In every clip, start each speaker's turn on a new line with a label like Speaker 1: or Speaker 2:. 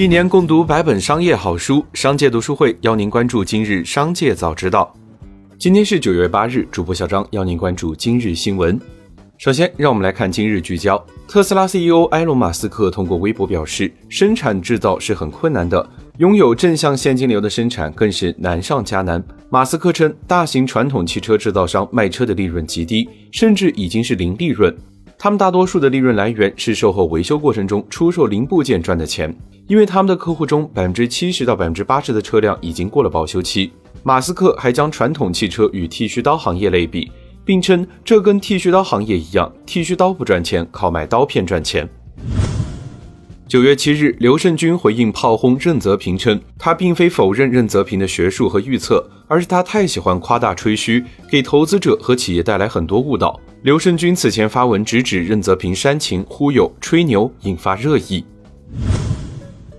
Speaker 1: 一年共读百本商业好书，商界读书会邀您关注今日商界早知道。今天是九月八日，主播小张邀您关注今日新闻。首先，让我们来看今日聚焦。特斯拉 CEO 埃隆·马斯克通过微博表示，生产制造是很困难的，拥有正向现金流的生产更是难上加难。马斯克称，大型传统汽车制造商卖车的利润极低，甚至已经是零利润。他们大多数的利润来源是售后维修过程中出售零部件赚的钱，因为他们的客户中百分之七十到百分之八十的车辆已经过了保修期。马斯克还将传统汽车与剃须刀行业类比，并称这跟剃须刀行业一样，剃须刀不赚钱，靠卖刀片赚钱。九月七日，刘胜军回应炮轰任泽平称，他并非否认任泽平的学术和预测，而是他太喜欢夸大吹嘘，给投资者和企业带来很多误导。刘胜军此前发文直指任泽平煽情、忽悠、吹牛，引发热议。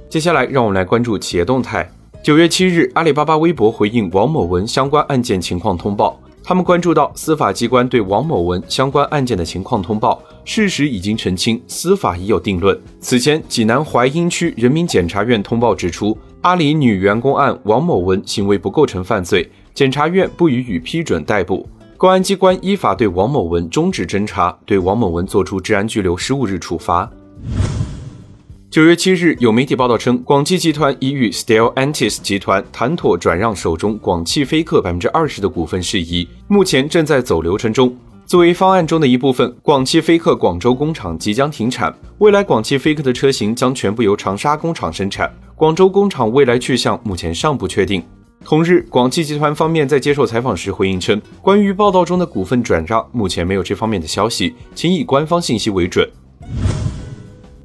Speaker 1: 接下来，让我们来关注企业动态。九月七日，阿里巴巴微博回应王某文相关案件情况通报，他们关注到司法机关对王某文相关案件的情况通报，事实已经澄清，司法已有定论。此前，济南槐荫区人民检察院通报指出，阿里女员工案王某文行为不构成犯罪，检察院不予以批准逮捕。公安机关依法对王某文终止侦查，对王某文作出治安拘留十五日处罚。九月七日，有媒体报道称，广汽集团已与 Stellantis 集团谈妥转让手中广汽菲克百分之二十的股份事宜，目前正在走流程中。作为方案中的一部分，广汽菲克广州工厂即将停产，未来广汽菲克的车型将全部由长沙工厂生产，广州工厂未来去向目前尚不确定。同日，广汽集团方面在接受采访时回应称，关于报道中的股份转让，目前没有这方面的消息，请以官方信息为准。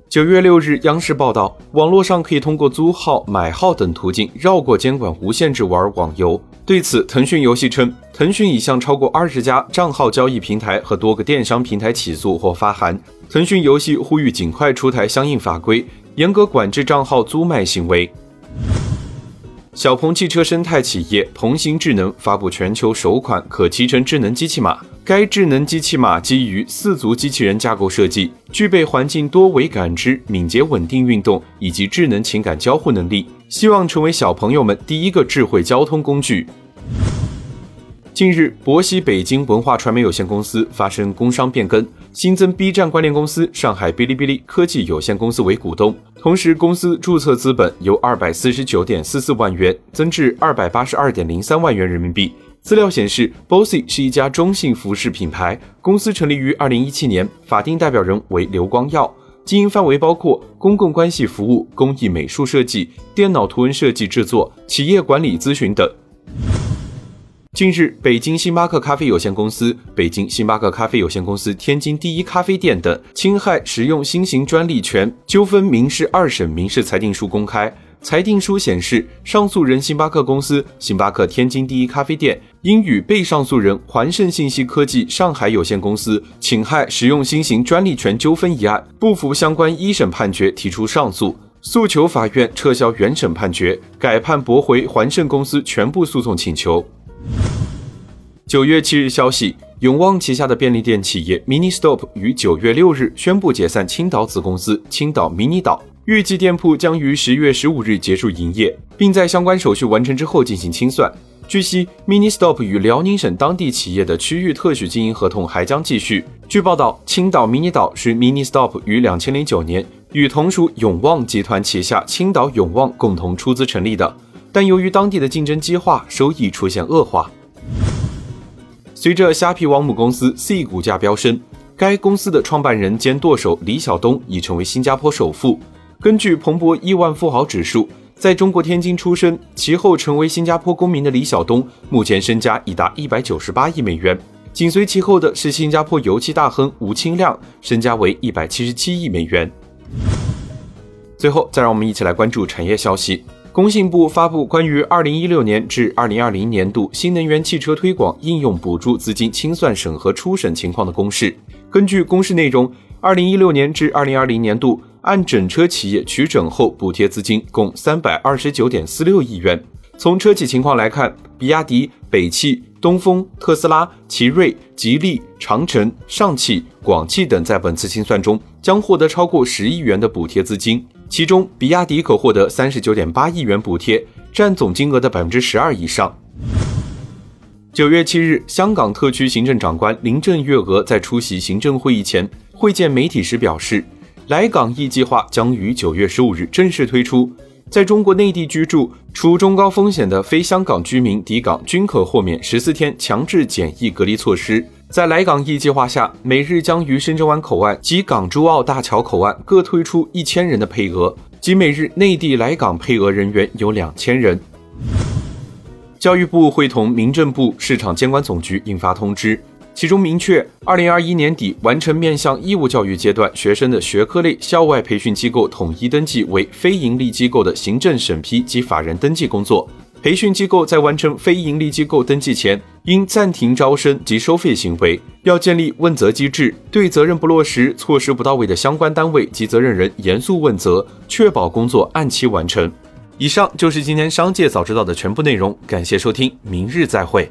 Speaker 1: 九月六日，央视报道，网络上可以通过租号、买号等途径绕过监管，无限制玩网游。对此，腾讯游戏称，腾讯已向超过二十家账号交易平台和多个电商平台起诉或发函。腾讯游戏呼吁尽快出台相应法规，严格管制账号租卖行为。小鹏汽车生态企业鹏行智能发布全球首款可骑乘智能机器马。该智能机器马基于四足机器人架构设计，具备环境多维感知、敏捷稳定运动以及智能情感交互能力，希望成为小朋友们第一个智慧交通工具。近日，博西北京文化传媒有限公司发生工商变更，新增 B 站关联公司上海哔哩哔哩科技有限公司为股东，同时公司注册资本由二百四十九点四四万元增至二百八十二点零三万元人民币。资料显示，Bossy 是一家中性服饰品牌，公司成立于二零一七年，法定代表人为刘光耀，经营范围包括公共关系服务、工艺美术设计、电脑图文设计制作、企业管理咨询等。近日，北京星巴克咖啡有限公司、北京星巴克咖啡有限公司天津第一咖啡店等侵害使用新型专利权纠纷民事二审民事裁定书公开。裁定书显示，上诉人星巴克公司、星巴克天津第一咖啡店因与被上诉人环盛信息科技上海有限公司侵害使用新型专利权纠纷一案，不服相关一审判决提出上诉，诉求法院撤销原审判决，改判驳回环盛公司全部诉讼请求。九月七日消息，永旺旗下的便利店企业 Mini Stop 于九月六日宣布解散青岛子公司青岛迷你岛，预计店铺将于十月十五日结束营业，并在相关手续完成之后进行清算。据悉，Mini Stop 与辽宁省当地企业的区域特许经营合同还将继续。据报道，青岛迷你岛是 Mini Stop 于两千零九年与同属永旺集团旗下青岛永旺共同出资成立的，但由于当地的竞争激化，收益出现恶化。随着虾皮网母公司 C 股价飙升，该公司的创办人兼舵手李晓东已成为新加坡首富。根据彭博亿万富豪指数，在中国天津出生，其后成为新加坡公民的李晓东，目前身家已达一百九十八亿美元。紧随其后的是新加坡油气大亨吴清亮，身家为一百七十七亿美元。最后，再让我们一起来关注产业消息。工信部发布关于二零一六年至二零二零年度新能源汽车推广应用补助资金清算审核初审情况的公示。根据公示内容，二零一六年至二零二零年度按整车企业取整后补贴资金共三百二十九点四六亿元。从车企情况来看，比亚迪、北汽、东风、特斯拉、奇瑞、吉利、长城、上汽、广汽等在本次清算中将获得超过十亿元的补贴资金。其中比亚迪可获得三十九点八亿元补贴，占总金额的百分之十二以上。九月七日，香港特区行政长官林郑月娥在出席行政会议前会见媒体时表示，来港易计划将于九月十五日正式推出。在中国内地居住、除中高风险的非香港居民抵港均可豁免十四天强制检疫隔离措施。在来港易计划下，每日将于深圳湾口岸及港珠澳大桥口岸各推出一千人的配额，即每日内地来港配额人员有两千人。教育部会同民政部、市场监管总局印发通知。其中明确，二零二一年底完成面向义务教育阶段学生的学科类校外培训机构统一登记为非营利机构的行政审批及法人登记工作。培训机构在完成非营利机构登记前，应暂停招生及收费行为，要建立问责机制，对责任不落实、措施不到位的相关单位及责任人严肃问责，确保工作按期完成。以上就是今天商界早知道的全部内容，感谢收听，明日再会。